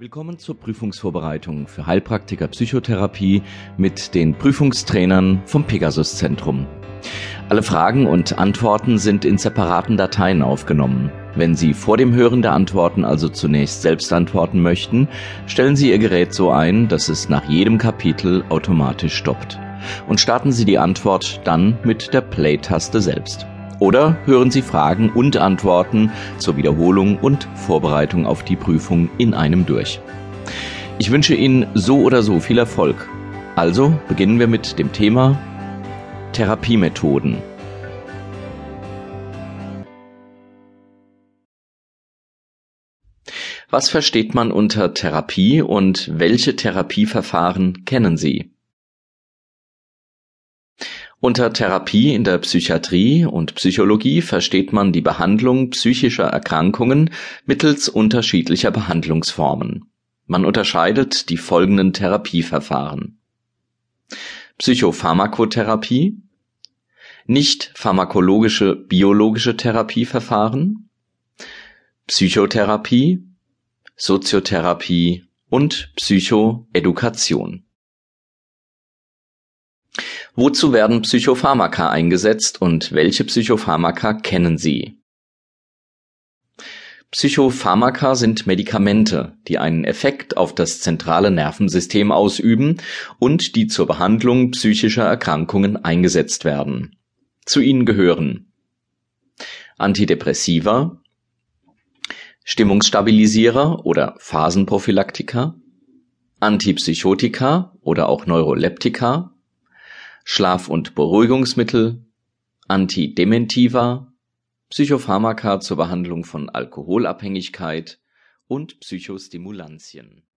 Willkommen zur Prüfungsvorbereitung für Heilpraktiker Psychotherapie mit den Prüfungstrainern vom Pegasus Zentrum. Alle Fragen und Antworten sind in separaten Dateien aufgenommen. Wenn Sie vor dem Hören der Antworten also zunächst selbst antworten möchten, stellen Sie Ihr Gerät so ein, dass es nach jedem Kapitel automatisch stoppt. Und starten Sie die Antwort dann mit der Play-Taste selbst. Oder hören Sie Fragen und Antworten zur Wiederholung und Vorbereitung auf die Prüfung in einem durch. Ich wünsche Ihnen so oder so viel Erfolg. Also beginnen wir mit dem Thema Therapiemethoden. Was versteht man unter Therapie und welche Therapieverfahren kennen Sie? Unter Therapie in der Psychiatrie und Psychologie versteht man die Behandlung psychischer Erkrankungen mittels unterschiedlicher Behandlungsformen. Man unterscheidet die folgenden Therapieverfahren: Psychopharmakotherapie, nicht pharmakologische biologische Therapieverfahren, Psychotherapie, Soziotherapie und Psychoedukation Wozu werden Psychopharmaka eingesetzt und welche Psychopharmaka kennen Sie? Psychopharmaka sind Medikamente, die einen Effekt auf das zentrale Nervensystem ausüben und die zur Behandlung psychischer Erkrankungen eingesetzt werden. Zu ihnen gehören Antidepressiva, Stimmungsstabilisierer oder Phasenprophylaktika, Antipsychotika oder auch Neuroleptika, Schlaf- und Beruhigungsmittel, Antidementiva, Psychopharmaka zur Behandlung von Alkoholabhängigkeit und Psychostimulantien